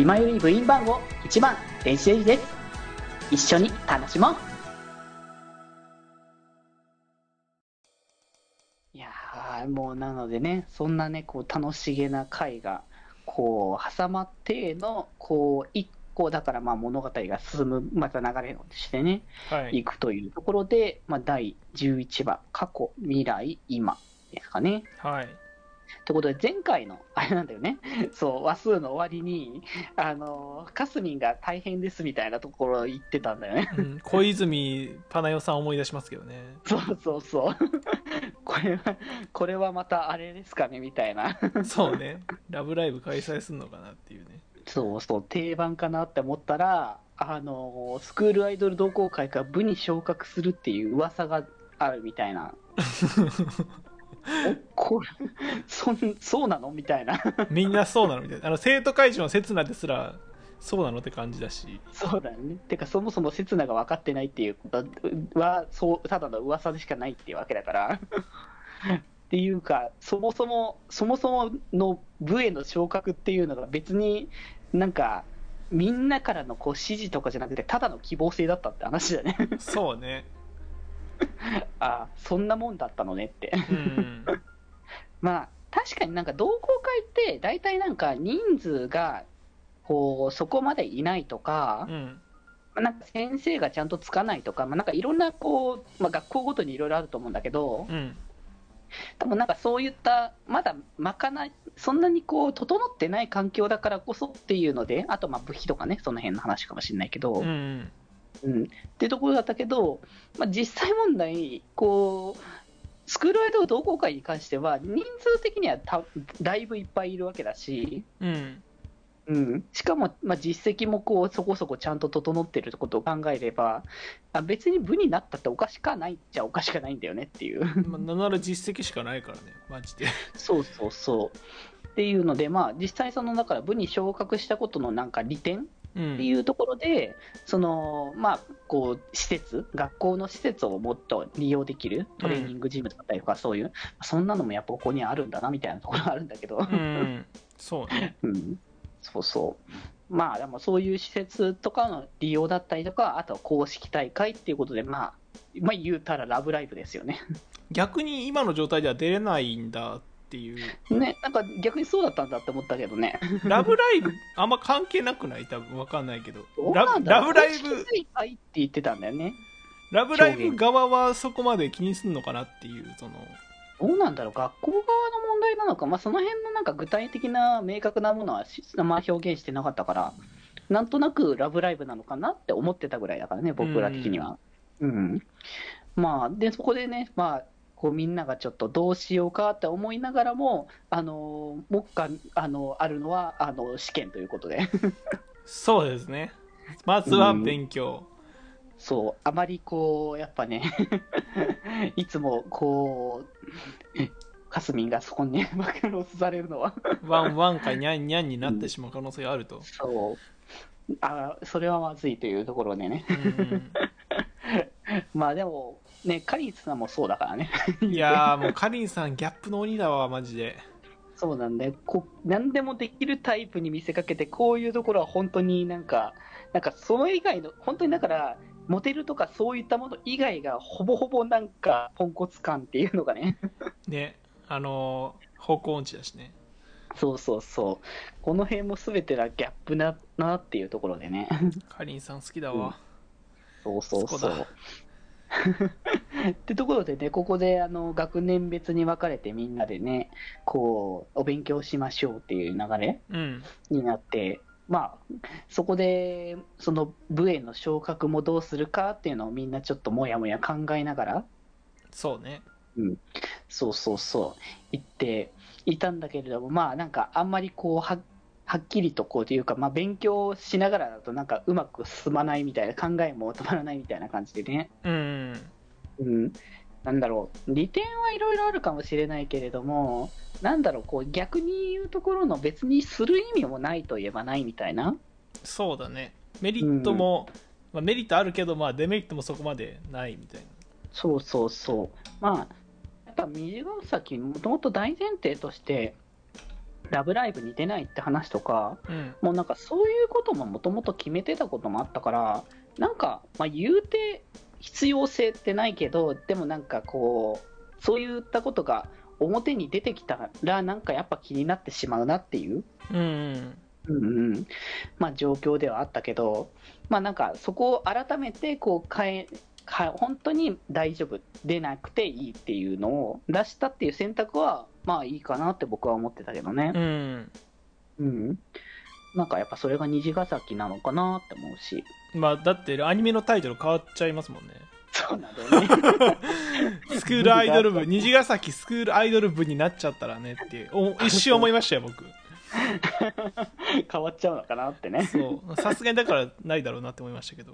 今より部員番号1番電子レンジです。一緒に楽しもう。いやーもうなのでねそんなねこう楽しげな回がこう挟まってのこう一個だからまあ物語が進むまた流れとしてねはい。いくというところで、まあ、第11話過去未来今ですかね。はいということで、前回の、あれなんだよね、そう、話数の終わりに、あの、かすみんが大変ですみたいなところ言ってたんだよね。うん小泉パナヨさん思い出しますけどね そうそうそう。これは、これはまたあれですかねみたいな。そうね「ラブライブ!」開催するのかなっていうねそうそう、定番かなって思ったら、あの、スクールアイドル同好会が部に昇格するっていう噂があるみたいな。おこれそんそうなの？みたいな。みんなそうなの？みたいなあの生徒会長の刹那ですらそうなのって感じだしそうだよね。てか、そもそも刹那が分かってないっていうことは、そうただの噂でしかないっていうわけだから。っていうか、そもそも、そもそもの部への昇格っていうのが別になんか、みんなからのこう指示とかじゃなくて、ただの希望性だったって話だね。そうね あそんなもんだったのねって。うん。まあ、確かになんか同好会って、大体なんか人数が、こう、そこまでいないとか、うん。まあなんか先生がちゃんとつかないとか、まあ、なんかいろんなこう、まあ、学校ごとにいろいろあると思うんだけど、うん。多分なんかそういった、まだまかない、そんなにこう整ってない環境だからこそっていうので、あとまあ部費とかね、その辺の話かもしれないけど、ううんんっていうところだったけど、まあ、実際問題、こう、スクールアイドル同好会に関しては、人数的にはただいぶいっぱいいるわけだし、うんうん、しかも、まあ、実績もこうそこそこちゃんと整ってることを考えれば、あ別に部になったっておかしかないっちゃおかしかないんだよねっていう。まあ、なんなら実績しかないからねマジでそうそうそう。っていうので、まあ、実際、そのだから部に昇格したことのなんか利点うんっていうところで、そのまあ、こう施設、学校の施設をもっと利用できるトレーニングジムだったりとか、そういう、そんなのもやっぱここにあるんだなみたいなところがあるんだけど。うんそうね うん、そうそう。まあ、でもそういう施設とかの利用だったりとか、あとは公式大会っていうことで、まあ、まあ言うたらラブライブですよね。逆に今の状態では出れないんだっていう。ね、なんか逆にそうだったんだって思ったけどね。ラブライブあんま関係なくない？多分わかんないけど。どうララブライ公ブ式大会って言ってたんだよね。ラブライブ側はそこまで気にすんのかなっていうその。どうなんだろう、学校側の問題なのか、まあ、その辺のなんか具体的な明確なものはし、まあ、表現してなかったから、なんとなくラブライブなのかなって思ってたぐらいだからね、僕ら的には。うん。まあ、で、そこでね、まあ、こうみんながちょっとどうしようかって思いながらも、あの、目下、あの、あるのは、あの、試験ということで。そうですね。まずは勉強、そう、あまりこう、やっぱね、いつもこう、かすみんがそこにね、バカロスされるのは、ワンワンかニャンニャンになってしまう可能性があると、そう、あそれはまずいというところでね、うん。まあでも、ね、カリンさんもそうだからね、いやーもうカリンさんギャップの鬼だわマジで。そうなんだよ。こう、何でもできるタイプに見せかけて、こういうところは本当になんか、なんかその以外の、本当にだから、モテるとかそういったもの以外がほぼほぼなんかポンコツ感っていうのがね、ねあのー方向音痴だしね。そうそうそう。この辺も全てがギャップだなっていうところでね。カリンさん好きだわ、そうそうそこだ。そう。ってところでね、ここであの学年別に分かれてみんなでね、こう、お勉強しましょうっていう流れうん。になって、まあ、そこで、その部への昇格もどうするかっていうのをみんなちょっともやもや考えながら、そうね。そうそうそう、言っていたんだけれども、まあなんかあんまりこうは、はっきりとこうというか、まあ、勉強しながらだとなんかうまく進まないみたいな、考えも止まらないみたいな感じでね、うんうん、なんだろう、利点はいろいろあるかもしれないけれども、なんだろう、こう逆に言うところの別にする意味もないといえばないみたいな、そうだね。メリットも、まあ、メリットあるけど、まあ、デメリットもそこまでないみたいな。そうそうそう、まあ、やっぱ水ヶ崎、もともと大前提として、ラブライブに出ないって話とか、うん。もうなんかそういうことももともと決めてたこともあったから、なんか、まあ、言うて必要性ってないけど、でもなんかこう、そういったことが表に出てきたら、なんかやっぱ気になってしまうなっていう。うんうん。うんうん。まあ、状況ではあったけど、まあ、なんかそこを改めてこう変えか本当に大丈夫出なくていいっていうのを出したっていう選択はまあいいかなって僕は思ってたけどね。う、ん。うん。なんかやっぱそれが虹ヶ崎なのかなって思うし。まあだってアニメのタイトル変わっちゃいますもんね。そうなんだよね。スクールアイドル部虹ヶ崎スクールアイドル部になっちゃったらねってお一瞬思いましたよ僕。変わっちゃうのかなってね。そう。さすがにだからないだろうなって思いましたけど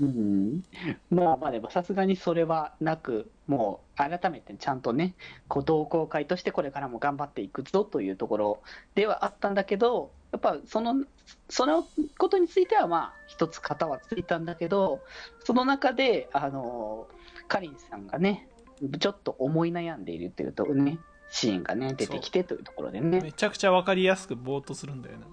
うん、まあまあでもさすがにそれはなく、もう改めてちゃんとね、こう同好会としてこれからも頑張っていくぞというところではあったんだけど、やっぱその、そのことについてはまあ一つ型はついたんだけど、その中で、あの、かりんさんがね、ちょっと思い悩んでいるというとね、シーンがね、出てきてというところでね。めちゃくちゃ分かりやすくぼーっとするんだよな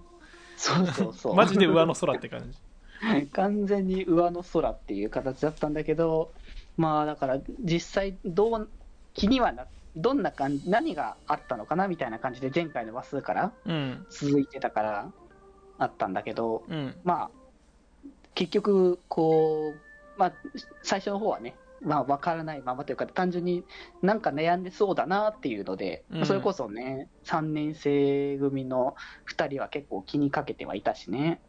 そうそうそう。マジで上の空って感じ 完全に上の空っていう形だったんだけど、まあだから実際どう気にはなどんな感じ何があったのかなみたいな感じで前回の話数からうん。続いてたからあったんだけど、うん。まあ結局こうまあ最初の方はねまあ分からないままというか単純になんか悩んでそうだなっていうので、うん。それこそね3年生組の2人は結構気にかけてはいたしね。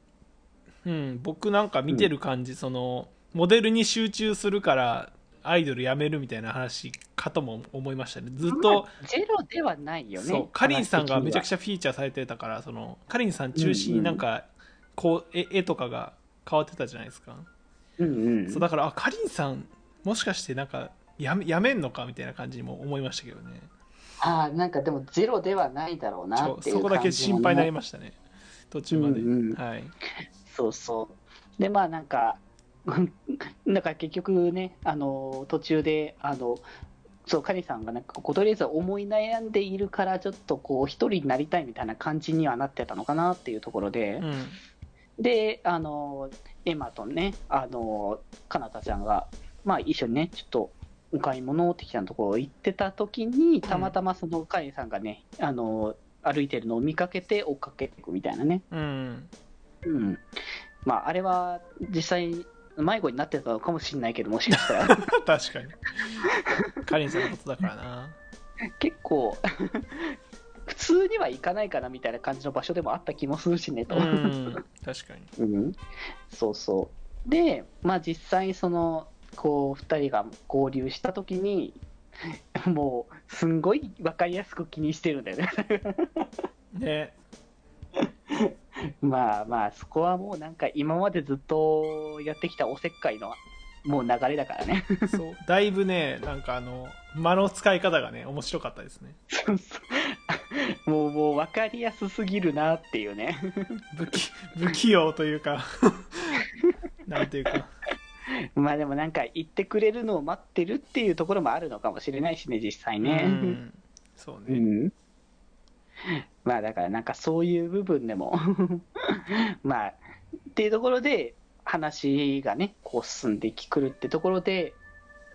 うん、僕なんか見てる感じ、そのモデルに集中するからアイドル辞めるみたいな話かとも思いましたね。ずっと、まあゼロではないよね。そうかりんさんがめちゃくちゃ。ゃフィーチャーされてたからそのかりんさん中心になんか、こう絵絵とかが変わってたじゃないですか、うんうん。そうだからあかりんさんもしかしてなんかやめやめんのかみたいな感じにも思いましたけどね。ああ、なんかでもゼロではないだろうなっていうそこだけ心配になりまましたね。途中まで、うんうん。はいそうそう。で、まあなんか、なんか結局ね、あの、途中で、あの、そう、カリさんがなんかこうとりあえず思い悩んでいるから、ちょっとこう、一人になりたいみたいな感じにはなってたのかなっていうところで、うんで、あの、エマとね、あの、かなたちゃんが、まあ一緒にね、ちょっと、お買い物的なところ行ってた時に、たまたまそのカリさんがね、あの、歩いてるのを見かけて追っかけていくみたいなね。うんうん。まあ、あれは実際、迷子になってたのかもしれないけど、もしかしたら、確かにかりんさんのことだからな結構、普通には行かないかなみたいな感じの場所でもあった気もするしね、と。うん確かにうん、そうそう。で、まあ実際、その、こう、二人が合流したときに、もう、すんごい分かりやすく気にしてるんだよね。ね まあまあ、そこはもうなんか今までずっとやってきたおせっかいの、もう流れだからね。そうだいぶねなんかあの間の使い方がね面白かったですねそうそう もう、もう分かりやすすぎるなっていうね。不器不器用というかなんていうかまあでもなんか言ってくれるのを待ってるっていうところもあるのかもしれないしね、実際うね。んそうね、うん。まあだからなんかそういう部分でも まあ、っていうところで話がね、こう進んでくるってところで、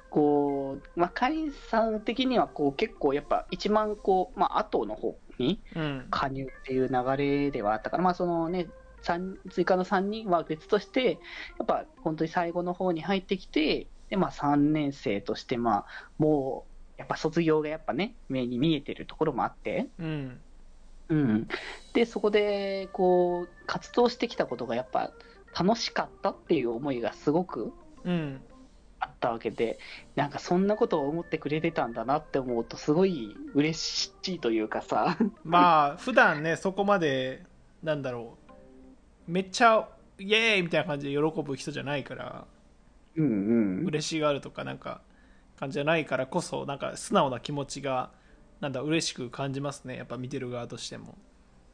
こう、まあ、カリンさん的にはこう結構やっぱ一番こう、まあ後の方にうん。加入っていう流れではあったから、まあそのね、三追加の3人は別として、やっぱ本当に最後の方に入ってきて、でまあ3年生として、まあもう、やっぱ卒業がやっぱね、目に見えてるところもあって、うんうん。で、そこで、こう、活動してきたことがやっぱ楽しかったっていう思いがすごくうんあったわけで、なんかそんなことを思ってくれてたんだなって思うと、すごい嬉しいというかさ、まあ普段ねそこまでなんだろうめっちゃイエーイみたいな感じで喜ぶ人じゃないからうんうん。嬉しがるとかなんか感じじゃないからこそなんか素直な気持ちがなんだ嬉しく感じますね。やっぱ見てる側としても。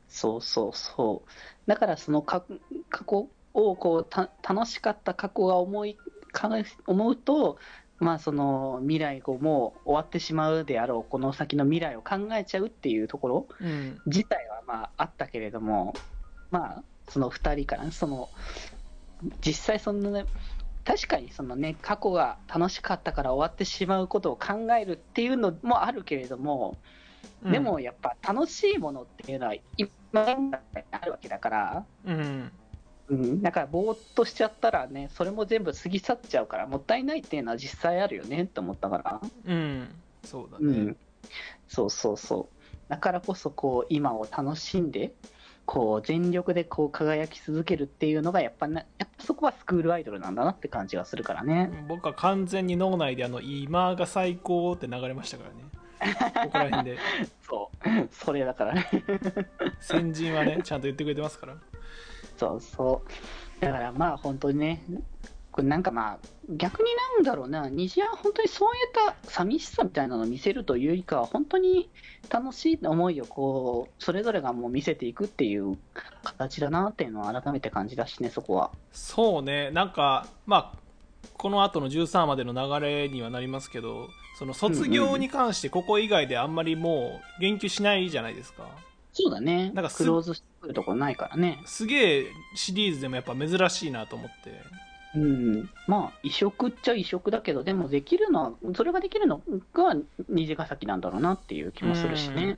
そうそうそう。だからその過過去をこうた楽しかった過去が思いか思うと、まあその未来をもう終わってしまうであろう、この先の未来を考えちゃうっていうところうん。自体はまああったけれども、まあその2人からね、その実際そのね、確かにそのね、過去が楽しかったから終わってしまうことを考えるっていうのもあるけれども、うん。でもやっぱ楽しいものっていうのは今あるわけだから、うん。うん、だからぼーっとしちゃったらね、それも全部過ぎ去っちゃうから、もったいないっていうのは実際あるよねって思ったから、うん。そうだね、うん、そうそうそう。だからこそこう今を楽しんで、こう全力でこう輝き続けるっていうのがやっぱな、やっぱそこはスクールアイドルなんだなって感じがするからね。僕は完全に脳内であの今が最高って流れましたからねここら辺で そう、それだからね。先人はねちゃんと言ってくれてますからそうそう。だからまあ本当にね、これなんかまあ逆になんだろうな、虹は本当にそういった寂しさみたいなのを見せるというよりかは、本当に楽しい思いをこう、それぞれがもう見せていくっていう形だなっていうのを改めて感じだしね、そこは。そうねなんかまあこの後の13までの流れにはなりますけどその卒業に関してここ以外であんまりもう言及しないじゃないですかそうだね。なんかすクローズしてくるところないからね。すげえシリーズでもやっぱ珍しいなと思ってうん。まあ、移植っちゃ移植だけど、でもできるのは、それができるのが虹ヶ崎なんだろうなっていう気もするしね。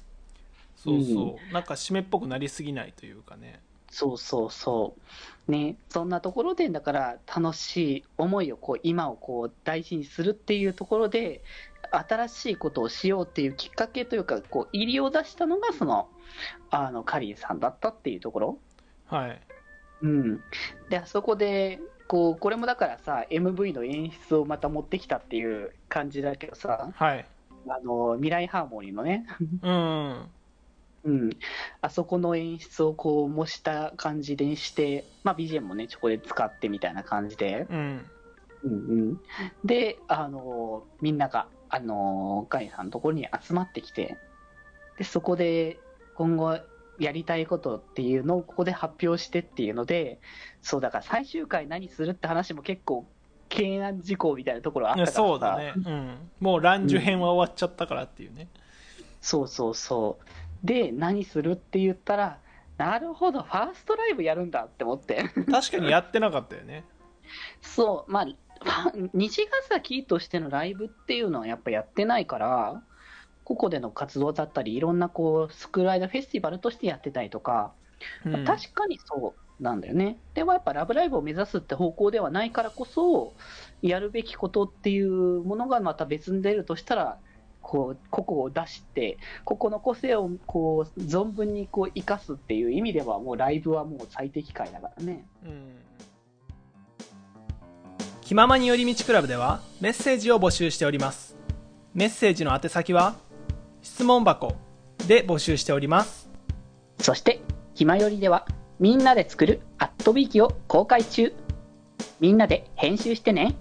そうそう、なんか締めっぽくなりすぎないというかねそうそうそう。ね、そんなところで、だから楽しい思いをこう、今をこう大事にするっていうところで、新しいことをしようっていうきっかけというか、こう、入りを出したのが、その、あの、カリーさんだったっていうところ。はいうん。で、あそこで、こう、これもだからさ、MV の演出をまた持ってきたっていう感じだけどさ、はい。あの、未来ハーモニーのね、うん。うん、あそこの演出をこう模した感じでして、まあ、BGM もね、そこで使ってみたいな感じで、うん。うんうん、で、あのみんなが、あのガイさんのところに集まってきて、でそこで今後やりたいことっていうのをここで発表してっていうので、そうだから最終回何するって話も結構、懸案事項みたいなところあったからさ。そうだね、うん、もう乱樹編は終わっちゃったからっていうね、そうそうそう。で、何するって言ったら、なるほど、ファーストライブやるんだって思って。確かにやってなかったよね。そう、まあ、ファ虹ヶ崎としてのライブっていうのはやっぱやってないから、ここでの活動だったり、いろんなこう、スクールアイドルフェスティバルとしてやってたりとか、うんまあ確かにそうなんだよね。でもやっぱラブライブを目指すって方向ではないからこそ、やるべきことっていうものがまた別に出るとしたら、こう、個々を出して、ここの個性をこう、存分にこう、生かすっていう意味では、もうライブはもう最適解だからね。うん気ままに寄り道クラブではメッセージを募集しておりますメッセージの宛先は質問箱で募集しておりますそして、ひまよりでは、みんなで作るアットビーキを公開中。みんなで編集してね。